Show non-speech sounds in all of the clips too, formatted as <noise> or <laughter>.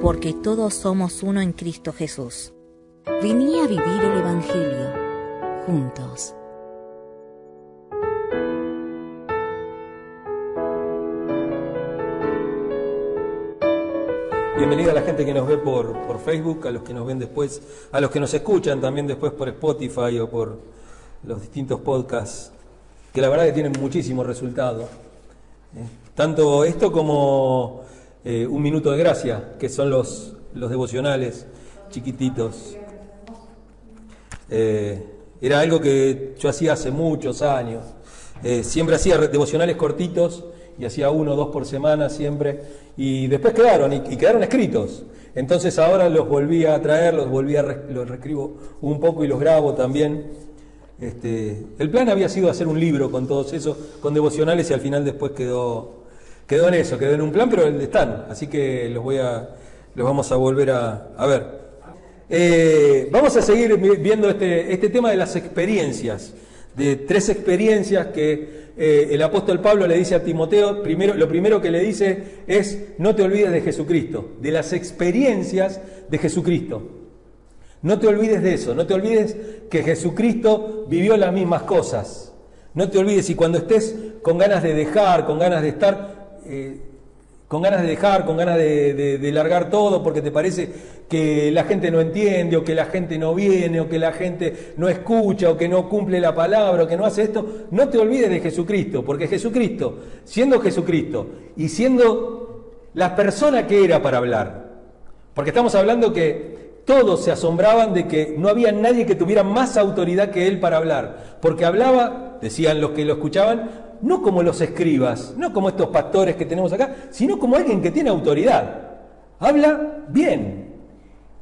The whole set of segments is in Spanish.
Porque todos somos uno en Cristo Jesús. Vení a vivir el Evangelio juntos. Bienvenida a la gente que nos ve por, por Facebook, a los que nos ven después, a los que nos escuchan también después por Spotify o por los distintos podcasts, que la verdad que tienen muchísimos resultados. ¿eh? Tanto esto como eh, Un Minuto de Gracia, que son los, los devocionales chiquititos. Eh, era algo que yo hacía hace muchos años. siempre hacía devocionales cortitos y hacía uno o dos por semana siempre, y después quedaron, y, quedaron escritos. Entonces ahora los volví a traer, los volví a, los reescribo un poco y los grabo también. Este, el plan había sido hacer un libro con todos esos, con devocionales, y al final después quedó, quedó en eso, quedó en un plan, pero están, así que los voy a, los vamos a volver a, a ver. Eh, vamos a seguir viendo este, este tema de las experiencias, de tres experiencias que eh, el apóstol Pablo le dice a Timoteo, primero, lo primero que le dice es, no te olvides de Jesucristo, de las experiencias de Jesucristo. No te olvides de eso, no te olvides que Jesucristo vivió las mismas cosas. No te olvides y cuando estés con ganas de dejar, con ganas de estar... Con ganas de dejar, con ganas de, largar todo porque te parece que la gente no entiende o que la gente no viene o que la gente no escucha o que no cumple la palabra o que no hace esto, no te olvides de Jesucristo, porque Jesucristo, siendo Jesucristo y siendo la persona que era para hablar, porque estamos hablando que todos se asombraban de que no había nadie que tuviera más autoridad que él para hablar, porque hablaba, decían los que lo escuchaban, no como los escribas, no como estos pastores que tenemos acá, sino como alguien que tiene autoridad. Habla bien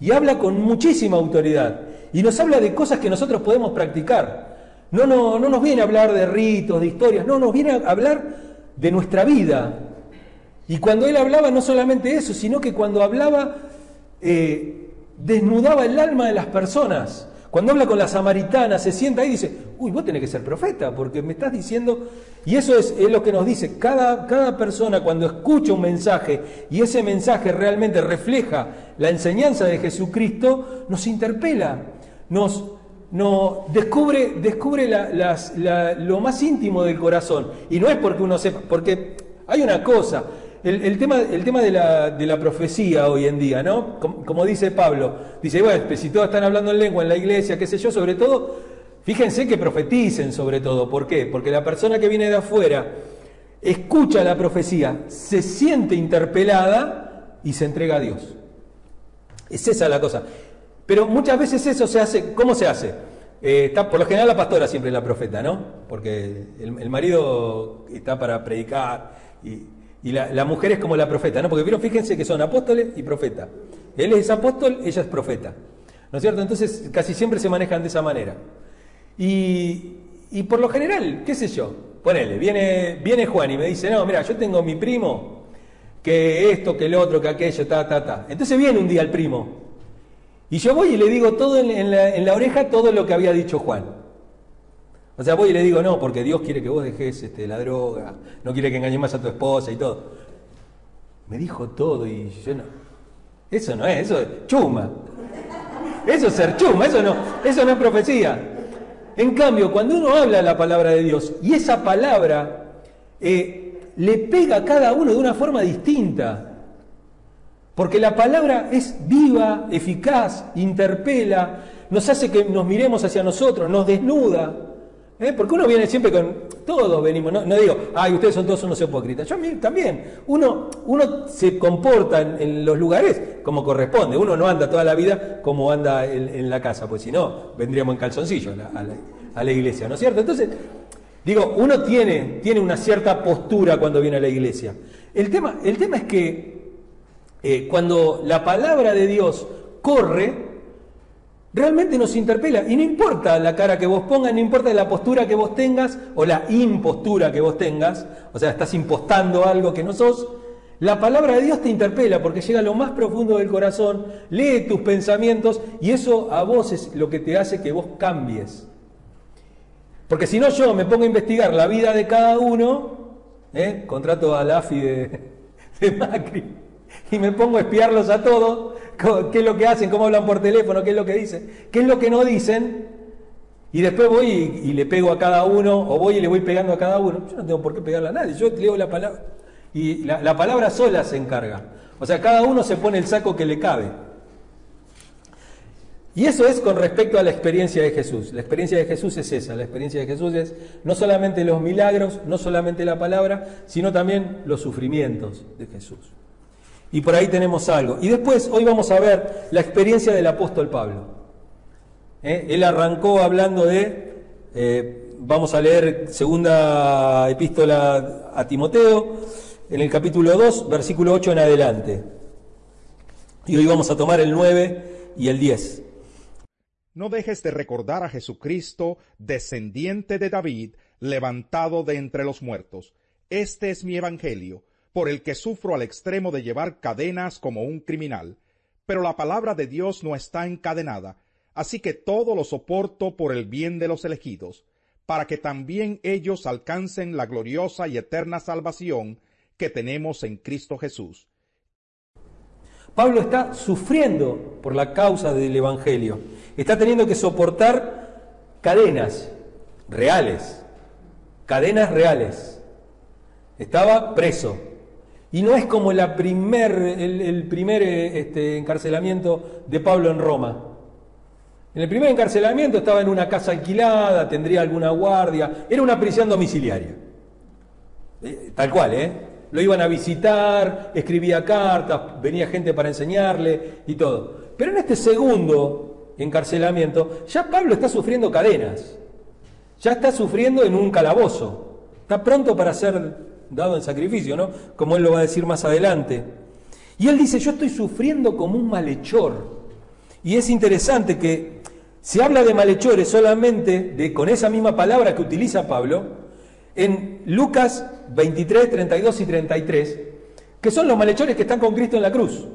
y habla con muchísima autoridad y nos habla de cosas que nosotros podemos practicar. No, no, no nos viene a hablar de ritos, de historias, no, nos viene a hablar de nuestra vida. Y cuando él hablaba no solamente eso, sino que cuando hablaba eh, desnudaba el alma de las personas. Cuando habla con la samaritana, se sienta ahí y dice, uy, vos tenés que ser profeta, porque me estás diciendo, y eso es, lo que nos dice, cada, cada, persona cuando escucha un mensaje y ese mensaje realmente refleja la enseñanza de Jesucristo, nos interpela, nos, descubre, descubre lo más íntimo del corazón. Y no es porque uno sepa, porque hay una cosa, el, tema, el tema de, la, de, la, profecía hoy en día, ¿no? Como, dice Pablo, dice, bueno, pues si todos están hablando en lengua en la iglesia, qué sé yo, sobre todo, fíjense que profeticen sobre todo. ¿Por qué? Porque la persona que viene de afuera escucha la profecía, se siente interpelada y se entrega a Dios. Es esa la cosa. Pero muchas veces eso se hace, ¿cómo se hace? Eh, está, por lo general la pastora siempre es la profeta, ¿no? Porque el, el marido está para predicar y y la, mujer es como la profeta, ¿no? Porque pero fíjense que son apóstoles y profeta. Él es apóstol, ella es profeta. ¿No es cierto? Entonces casi siempre se manejan de esa manera. Y, y por lo general, qué sé yo, ponele, viene, viene Juan y me dice, no, mira, yo tengo mi primo, que esto, que el otro, que aquello, ta, ta, ta. Entonces viene un día el primo. Y yo voy y le digo todo en, la, en la oreja todo lo que había dicho Juan. O sea, voy y le digo, no, porque Dios quiere que vos dejes este, la droga, no quiere que engañes más a tu esposa y todo. Me dijo todo y yo no. Eso no es, eso es chuma. Eso es ser chuma, eso no, eso no es profecía. En cambio, cuando uno habla la palabra de Dios y esa palabra eh, le pega a cada uno de una forma distinta, porque la palabra es viva, eficaz, interpela, nos hace que nos miremos hacia nosotros, nos desnuda. ¿Eh? Porque uno viene siempre con. Todos venimos, no, digo, ay, ustedes son todos unos hipócritas. Yo también. Uno, uno se comporta en, los lugares como corresponde. Uno no anda toda la vida como anda en, la casa, pues si no, vendríamos en calzoncillo a la, iglesia, ¿no es cierto? Entonces, digo, uno tiene, tiene una cierta postura cuando viene a la iglesia. El tema, el tema es que eh, cuando la palabra de Dios corre, realmente nos interpela. Y no importa la cara que vos pongas, no importa la postura que vos tengas o la impostura que vos tengas, o sea, estás impostando algo que no sos, la palabra de Dios te interpela porque llega a lo más profundo del corazón, lee tus pensamientos y eso a vos es lo que te hace que vos cambies. Porque si no yo me pongo a investigar la vida de cada uno, ¿eh? contrato a la AFI de, de Macri, y me pongo a espiarlos a todos, qué es lo que hacen, cómo hablan por teléfono, qué es lo que dicen, qué es lo que no dicen, y después voy y, le pego a cada uno, o voy y le voy pegando a cada uno. Yo no tengo por qué pegarle a nadie, yo leo la palabra, y la, la palabra sola se encarga. O sea, cada uno se pone el saco que le cabe. Y eso es con respecto a la experiencia de Jesús. La experiencia de Jesús es esa. La experiencia de Jesús es no solamente los milagros, no solamente la palabra, sino también los sufrimientos de Jesús. Y por ahí tenemos algo. Y después, hoy vamos a ver la experiencia del apóstol Pablo. ¿Eh? Él arrancó hablando de, eh, vamos a leer segunda epístola a Timoteo, en el capítulo 2, versículo 8 en adelante. Y hoy vamos a tomar el 9 y el 10. No dejes de recordar a Jesucristo, descendiente de David, levantado de entre los muertos. Este es mi evangelio por el que sufro al extremo de llevar cadenas como un criminal. Pero la palabra de Dios no está encadenada, así que todo lo soporto por el bien de los elegidos, para que también ellos alcancen la gloriosa y eterna salvación que tenemos en Cristo Jesús. Pablo está sufriendo por la causa del Evangelio, está teniendo que soportar cadenas reales, cadenas reales. Estaba preso, y no es como primer, el, primer este, encarcelamiento de Pablo en Roma. En el primer encarcelamiento estaba en una casa alquilada, tendría alguna guardia, era una prisión domiciliaria. Eh, tal cual, ¿eh? Lo iban a visitar, escribía cartas, venía gente para enseñarle y todo. Pero en este segundo encarcelamiento, ya Pablo está sufriendo cadenas, ya está sufriendo en un calabozo, está pronto para ser dado en sacrificio, ¿no? Como él lo va a decir más adelante. Y él dice, yo estoy sufriendo como un malhechor. Y es interesante que se habla de malhechores solamente de, con esa misma palabra que utiliza Pablo en Lucas 23, 32 y 33, que son los malhechores que están con Cristo en la cruz.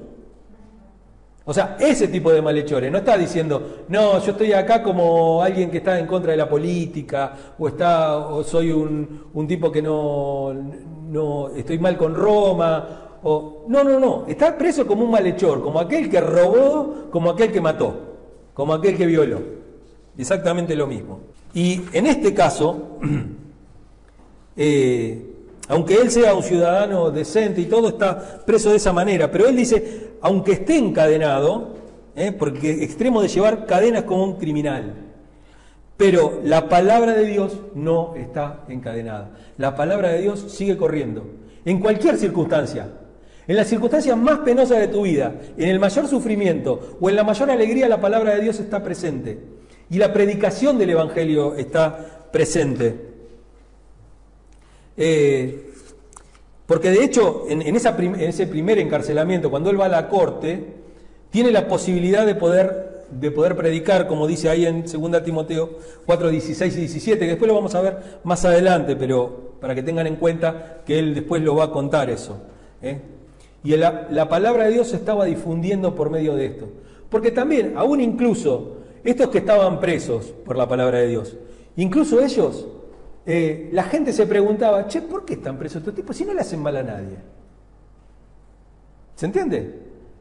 O sea, ese tipo de malhechores, no está diciendo, no, yo estoy acá como alguien que está en contra de la política, o está, o soy un, tipo que no, no, estoy mal con Roma, o no, no, no, está preso como un malhechor, como aquel que robó, como aquel que mató, como aquel que violó. Exactamente lo mismo. Y en este caso, <clears throat> eh, aunque él sea un ciudadano decente y todo, está preso de esa manera. Pero él dice, aunque esté encadenado, ¿eh? porque extremo de llevar cadenas como un criminal. Pero la palabra de Dios no está encadenada. La palabra de Dios sigue corriendo. En cualquier circunstancia. En las circunstancias más penosas de tu vida, en el mayor sufrimiento o en la mayor alegría, la palabra de Dios está presente. Y la predicación del Evangelio está presente. Eh, porque de hecho, en, ese primer encarcelamiento, cuando él va a la corte, tiene la posibilidad de poder, de poder predicar, como dice ahí en 2 Timoteo 4, 16 y 17, que después lo vamos a ver más adelante, pero para que tengan en cuenta que él después lo va a contar eso. ¿eh? Y la, la palabra de Dios se estaba difundiendo por medio de esto. Porque también, aún incluso, estos que estaban presos por la palabra de Dios, incluso ellos eh, la gente se preguntaba, che, ¿por qué están presos estos tipos si no le hacen mal a nadie? ¿Se entiende?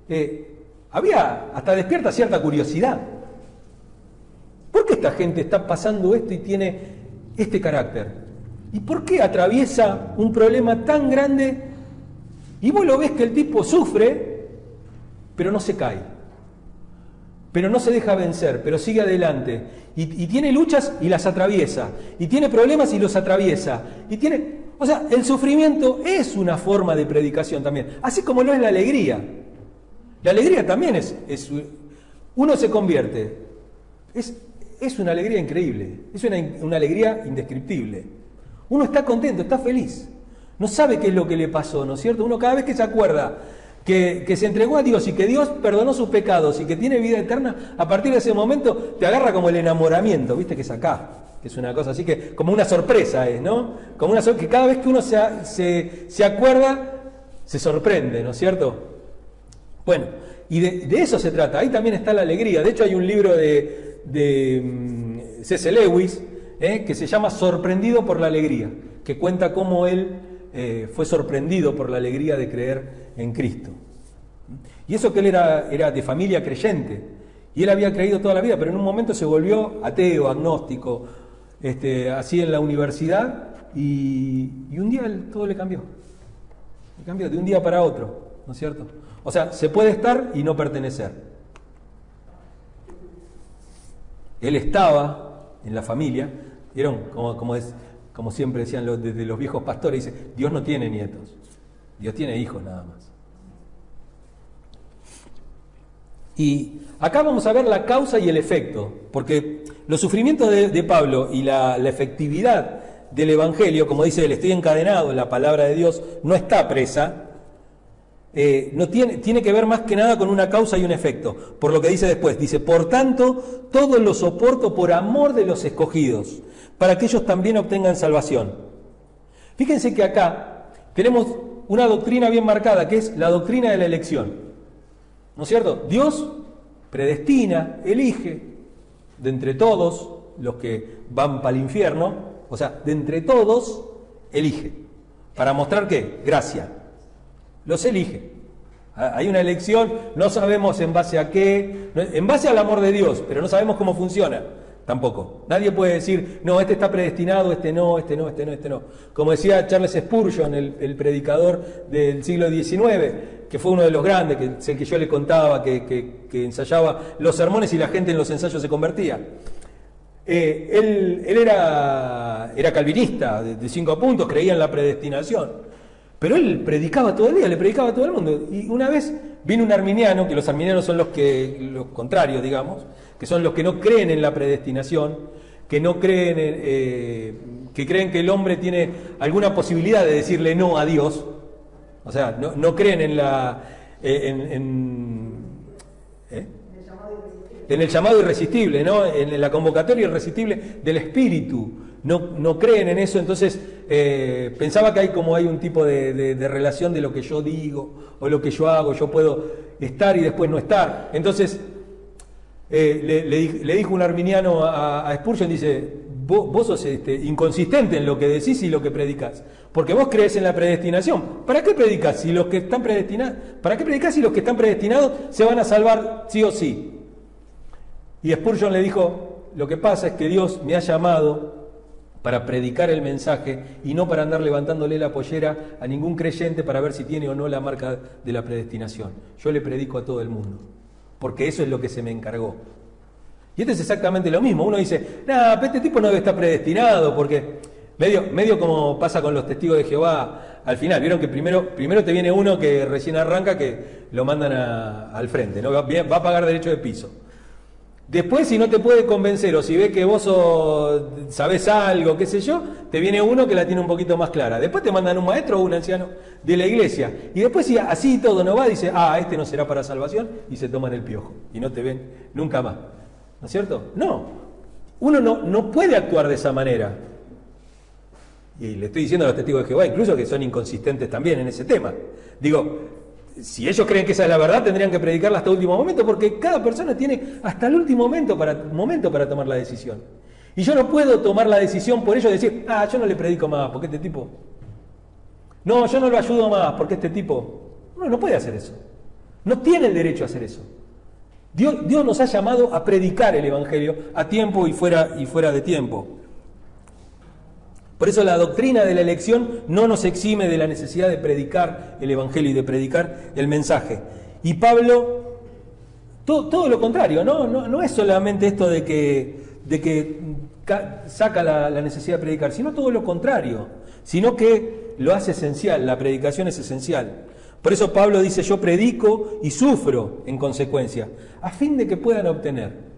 Eh, había hasta despierta cierta curiosidad. ¿Por qué esta gente está pasando esto y tiene este carácter? ¿Y por qué atraviesa un problema tan grande y vos lo ves que el tipo sufre, pero no se cae? Pero no se deja vencer, pero sigue adelante. Y, tiene luchas y las atraviesa. Y tiene problemas y los atraviesa. Y tiene. O sea, el sufrimiento es una forma de predicación también. Así como lo es la alegría. La alegría también es. es uno se convierte. Es, es una alegría increíble. Es una, una alegría indescriptible. Uno está contento, está feliz. No sabe qué es lo que le pasó, ¿no es cierto? Uno cada vez que se acuerda que, se entregó a Dios y que Dios perdonó sus pecados y que tiene vida eterna, a partir de ese momento te agarra como el enamoramiento, viste que es acá, que es una cosa así que como una sorpresa es, ¿no? Como una que cada vez que uno se, se, se acuerda, se sorprende, ¿no es cierto? Bueno, y de, eso se trata, ahí también está la alegría. De hecho hay un libro de, de mm. Lewis ¿eh? que se llama Sorprendido por la alegría, que cuenta cómo él eh, fue sorprendido por la alegría de creer en Cristo. Y eso que él era, era de familia creyente, y él había creído toda la vida, pero en un momento se volvió ateo, agnóstico, este, así en la universidad, y, un día todo le cambió. Le cambió de un día para otro, ¿no es cierto? O sea, se puede estar y no pertenecer. Él estaba en la familia, ¿vieron? Como, como, es, como siempre decían los, desde los viejos pastores, dice, Dios no tiene nietos, Dios tiene hijos nada más. Y acá vamos a ver la causa y el efecto, porque los sufrimientos de, Pablo y la, efectividad del Evangelio, como dice él, estoy encadenado en la palabra de Dios, no está presa, eh, no tiene, tiene que ver más que nada con una causa y un efecto. Por lo que dice después, dice, por tanto, todo lo soporto por amor de los escogidos, para que ellos también obtengan salvación. Fíjense que acá tenemos una doctrina bien marcada, que es la doctrina de la elección. ¿No es cierto? Dios predestina, elige, de entre todos los que van para el infierno, o sea, de entre todos, elige. ¿Para mostrar qué? Gracia. Los elige. Ah, hay una elección, no sabemos en base a qué, en base al amor de Dios, pero no sabemos cómo funciona. Tampoco. Nadie puede decir, no, este está predestinado, este no, este no, este no, este no. Como decía Charles Spurgeon, el, predicador del siglo XIX, que fue uno de los grandes, que es el que yo le contaba, que, ensayaba los sermones y la gente en los ensayos se convertía. Eh, él, era, calvinista, de, cinco puntos, creía en la predestinación. Pero él predicaba todo el día, le predicaba a todo el mundo. Y una vez vino un arminiano, que los arminianos son los que los contrarios, digamos, que son los que no creen en la predestinación, que no creen, eh, que creen que el hombre tiene alguna posibilidad de decirle no a Dios, o sea, no, creen en la eh, en, ¿eh? en, el llamado irresistible, ¿no? En la convocatoria irresistible del Espíritu. No, no creen en eso, entonces pensaba que hay como hay un tipo de, relación de lo que yo digo o lo que yo hago, yo puedo estar y después no estar. Entonces, eh, le, dijo un arminiano a, Spurgeon, dice, vos, sos este, inconsistente en lo que decís y lo que predicas, porque vos crees en la predestinación. ¿Para qué predicas si los que están predestinados, para qué si los que están predestinados se van a salvar sí o sí? Y Spurgeon le dijo, lo que pasa es que Dios me ha llamado para predicar el mensaje y no para andar levantándole la pollera a ningún creyente para ver si tiene o no la marca de la predestinación. Yo le predico a todo el mundo porque eso es lo que se me encargó. Y esto es exactamente lo mismo. Uno dice, nada, este tipo no estar predestinado, porque medio, medio como pasa con los testigos de Jehová al final. Vieron que primero, primero te viene uno que recién arranca que lo mandan al frente, ¿no? va a pagar derecho de piso. Después, si no te puede convencer o si ve que vos sabés algo, qué sé yo, te viene uno que la tiene un poquito más clara. Después te mandan un maestro o un anciano de la iglesia. Y después, si así todo no va, dice, ah, este no será para salvación, y se toman el piojo. Y no te ven nunca más. ¿No es cierto? No. Uno no, no puede actuar de esa manera. Y le estoy diciendo a los testigos de Jehová, incluso que son inconsistentes también en ese tema. Digo, si ellos creen que esa es la verdad, tendrían que predicarla hasta el último momento, porque cada persona tiene hasta el último momento para, tomar la decisión. Y yo no puedo tomar la decisión por ello de decir, ah, yo no le predico más, porque este tipo. No, yo no lo ayudo más, porque este tipo. No, no puede hacer eso. No tiene el derecho a hacer eso. Dios, Dios nos ha llamado a predicar el Evangelio a tiempo y fuera, y fuera de tiempo. Por eso la doctrina de la elección no nos exime de la necesidad de predicar el Evangelio y de predicar el mensaje. Y Pablo, todo, lo contrario, ¿no? Es solamente esto de que, de que saca la, la necesidad de predicar, sino todo lo contrario, sino que lo hace esencial, la predicación es esencial. Por eso Pablo dice, yo predico y sufro en consecuencia, a fin de que puedan obtener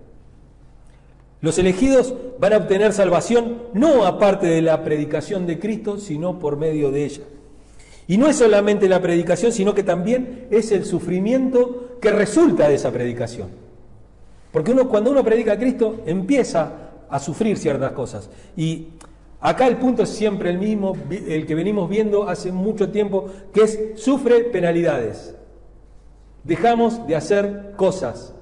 los elegidos van a obtener salvación no aparte de la predicación de Cristo, sino por medio de ella. Y no es solamente la predicación, sino que también es el sufrimiento que resulta de esa predicación. Porque uno, cuando uno predica a Cristo empieza a sufrir ciertas cosas. Y acá el punto es siempre el mismo, el que venimos viendo hace mucho tiempo, que es sufre penalidades. Dejamos de hacer cosas,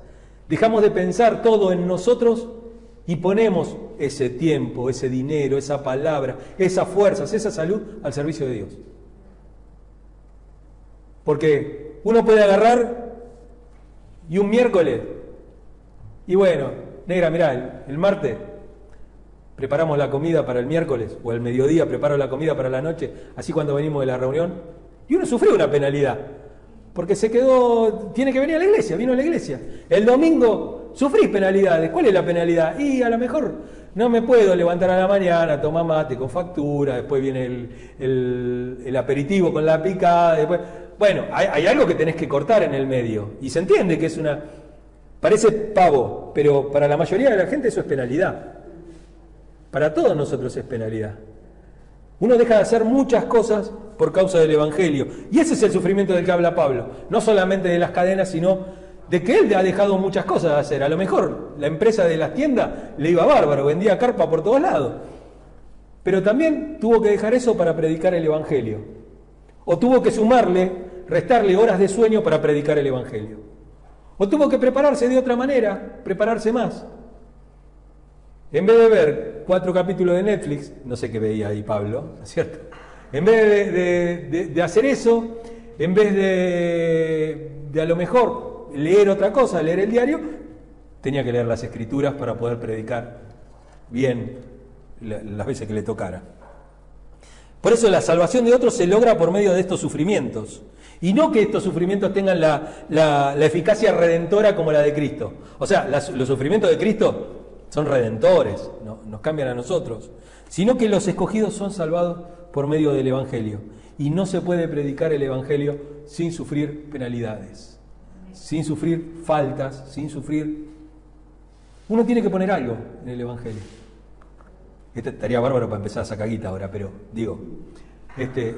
dejamos de pensar todo en nosotros y ponemos ese tiempo, ese dinero, esa palabra, esas fuerzas, esa salud al servicio de Dios. Porque uno puede agarrar y un miércoles, y bueno, negra, mirá, el, martes preparamos la comida para el miércoles, o el mediodía preparo la comida para la noche, así cuando venimos de la reunión, y uno sufrió una penalidad, porque se quedó, tiene que venir a la iglesia, vino a la iglesia. El domingo sufrí penalidades, ¿cuál es la penalidad? Y a lo mejor no me puedo levantar a la mañana, tomar mate con factura, después viene el, el aperitivo con la picada, después bueno, hay, algo que tenés que cortar en el medio. Y se entiende que es una... Parece pavo, pero para la mayoría de la gente eso es penalidad. Para todos nosotros es penalidad. Uno deja de hacer muchas cosas por causa del Evangelio. Y ese es el sufrimiento del que habla Pablo. No solamente de las cadenas, sino de que él ha dejado muchas cosas de hacer. A lo mejor la empresa de las tiendas le iba bárbaro, vendía carpa por todos lados. Pero también tuvo que dejar eso para predicar el Evangelio. O tuvo que sumarle restarle horas de sueño para predicar el Evangelio. O tuvo que prepararse de otra manera, prepararse más. En vez de ver cuatro capítulos de Netflix, no sé qué veía ahí Pablo, ¿no es cierto? En vez de, hacer eso, en vez de, a lo mejor leer otra cosa, leer el diario, tenía que leer las escrituras para poder predicar bien las veces que le tocara. Por eso la salvación de otros se logra por medio de estos sufrimientos. Y no que estos sufrimientos tengan la, eficacia redentora como la de Cristo. O sea, los sufrimientos de Cristo son redentores, nos cambian a nosotros. Sino que los escogidos son salvados por medio del Evangelio. Y no se puede predicar el Evangelio sin sufrir penalidades, sin sufrir faltas, sin sufrir... Uno tiene que poner algo en el Evangelio. Este estaría bárbaro para empezar a sacar guita ahora, pero digo, este,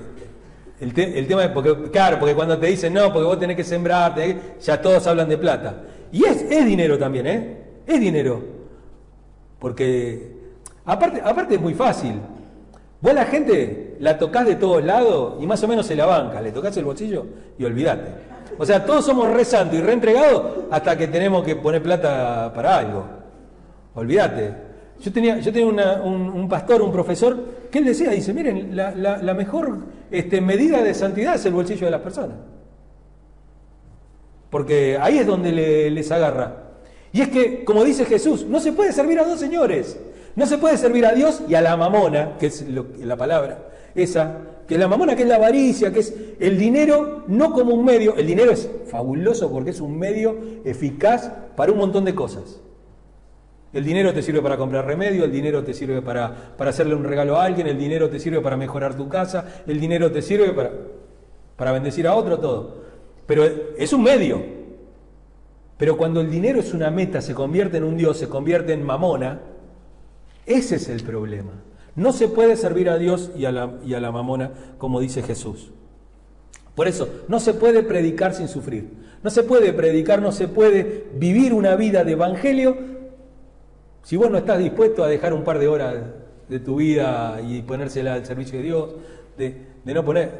el, tema es porque, claro, porque cuando te dicen no, porque vos tenés que sembrar, ya todos hablan de plata. Y es, es dinero también, ¿eh? Es dinero. Porque, aparte, aparte es muy fácil. Vos la gente la tocás de todos lados y más o menos se la banca. Le tocás el bolsillo y olvidate. O sea, todos somos re santos y reentregados hasta que tenemos que poner plata para algo. Olvídate. Yo tenía, yo tenía un, pastor, un profesor, que él decía, dice, miren, la, mejor este, medida de santidad es el bolsillo de las personas. Porque ahí es donde les agarra. Y es que, como dice Jesús, no se puede servir a dos señores. No se puede servir a Dios y a la mamona, que es la palabra, esa, que es la mamona, que es la avaricia, que es el dinero no como un medio. El dinero es fabuloso porque es un medio eficaz para un montón de cosas. El dinero te sirve para comprar remedio, el dinero te sirve para, para, hacerle un regalo a alguien, el dinero te sirve para mejorar tu casa, el dinero te sirve para, para bendecir a otro, todo. Pero es un medio. Pero cuando el dinero es una meta, se convierte en un Dios, se convierte en mamona, ese es el problema. No se puede servir a Dios y a la, y a la mamona, como dice Jesús. Por eso, no se puede predicar sin sufrir. No se puede predicar, no se puede vivir una vida de evangelio si vos no estás dispuesto a dejar un par de horas de tu vida y ponérsela al servicio de Dios, de, no poner,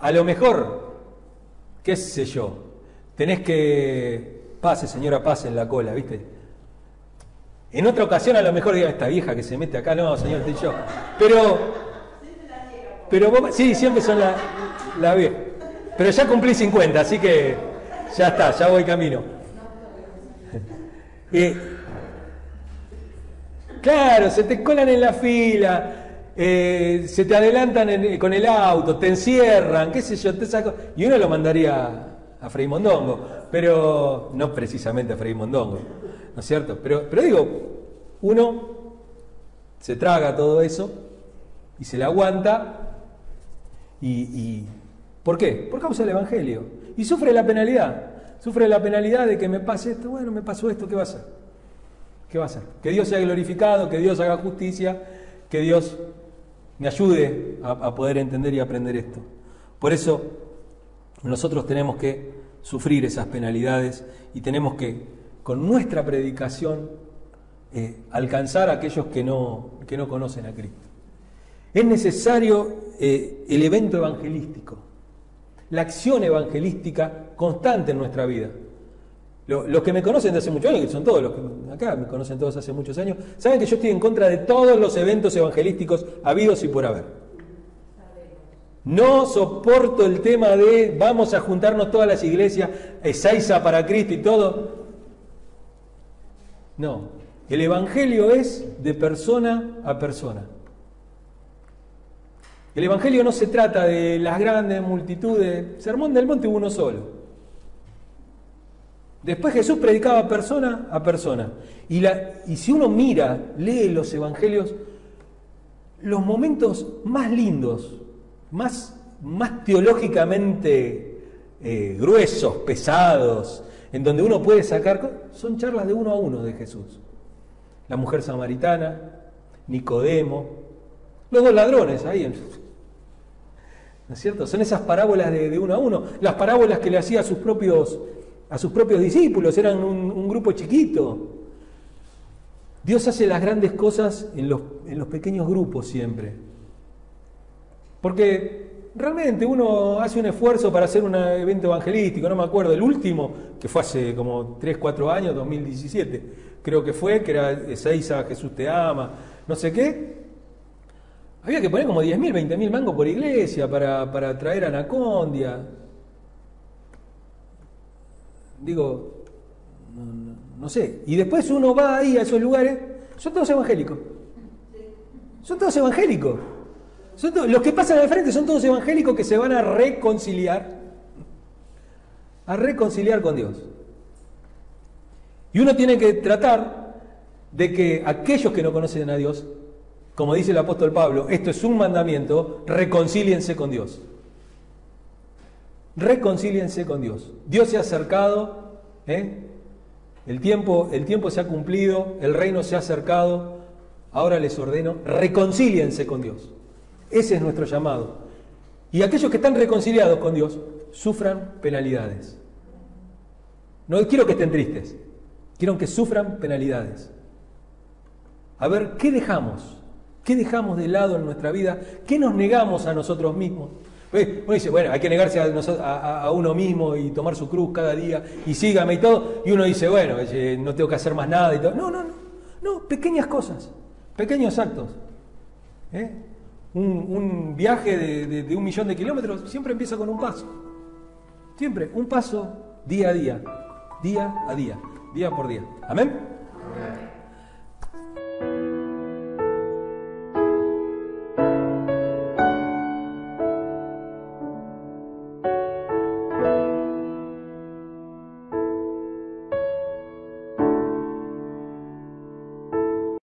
a lo mejor, qué sé yo, tenés que, pase señora, pase en la cola, ¿viste? En otra ocasión a lo mejor diga esta vieja que se mete acá, no, señor, yo. Pero, pero vos, sí, siempre son la, la vieja. Pero ya cumplí 50, así que ya está, ya voy camino. <laughs> Eh, Claro, se te colan en la fila, eh, se te adelantan con el auto, te encierran, qué sé yo, te saco. Y uno lo mandaría a Frei Mondongo, pero no precisamente a Frei Mondongo, ¿no es cierto? Pero, pero digo, uno se traga todo eso y se le aguanta. Y, ¿Por qué? Por causa del Evangelio. Y sufre la penalidad. Sufre la penalidad de que me pase esto, bueno, me pasó esto, ¿qué va a hacer? ¿Qué va a hacer? Que Dios sea glorificado, que Dios haga justicia, que Dios me ayude a, poder entender y aprender esto. Por eso nosotros tenemos que sufrir esas penalidades y tenemos que, con nuestra predicación, eh, alcanzar a aquellos que no, que no conocen a Cristo. Es necesario eh, el evento evangelístico, la acción evangelística constante en nuestra vida. Los que me conocen de hace muchos años, que son todos los que acá me conocen todos hace muchos años, saben que yo estoy en contra de todos los eventos evangelísticos habidos y por haber. No soporto el tema de vamos a juntarnos todas las iglesias, Ezeiza para Cristo y todo. No, el Evangelio es de persona a persona. El Evangelio no se trata de las grandes multitudes, Sermón del Monte uno solo. Después Jesús predicaba persona a persona. Y si uno mira, lee los evangelios, los momentos más lindos, más, más teológicamente eh, gruesos, pesados, en donde uno puede sacar, son charlas de uno a uno de Jesús. La mujer samaritana, Nicodemo, los dos ladrones ahí. ¿No es cierto? Son esas parábolas de, uno a uno, las parábolas que le hacía a sus propios a sus propios discípulos, eran un, grupo chiquito. Dios hace las grandes cosas en los, en los pequeños grupos siempre. Porque realmente uno hace un esfuerzo para hacer un evento evangelístico, no me acuerdo, el último, que fue hace como 3, 4 años, 2017, creo que fue, que era Ezeiza, Jesús te ama, no sé qué. Había que poner como 10.000, 20.000 mangos por iglesia para, para traer Anacondia. Digo, no, sé. Y después uno va ahí a esos lugares, son todos evangélicos. Son todos evangélicos. Los que pasan al frente son todos evangélicos que se van a reconciliar. A reconciliar con Dios. Y uno tiene que tratar de que aquellos que no conocen a Dios, como dice el apóstol Pablo, esto es un mandamiento, reconcíliense con Dios reconcíliense con Dios. Dios se ha acercado, ¿eh? el, tiempo, el tiempo se ha cumplido, el reino se ha acercado, ahora les ordeno, reconcíliense con Dios. Ese es nuestro llamado. Y aquellos que están reconciliados con Dios sufran penalidades. No quiero que estén tristes, quiero que sufran penalidades. A ver, ¿qué dejamos? ¿Qué dejamos de lado en nuestra vida? ¿Qué nos negamos a nosotros mismos? Uno dice, bueno, hay que negarse a, uno mismo y tomar su cruz cada día y sígame y todo. Y uno dice, bueno, no tengo que hacer más nada y todo. No, no, no. No, pequeñas cosas, pequeños actos. ¿eh? Un, viaje de, de un millón de kilómetros siempre empieza con un paso. Siempre, un paso día a día, día a día, día por día. Amén.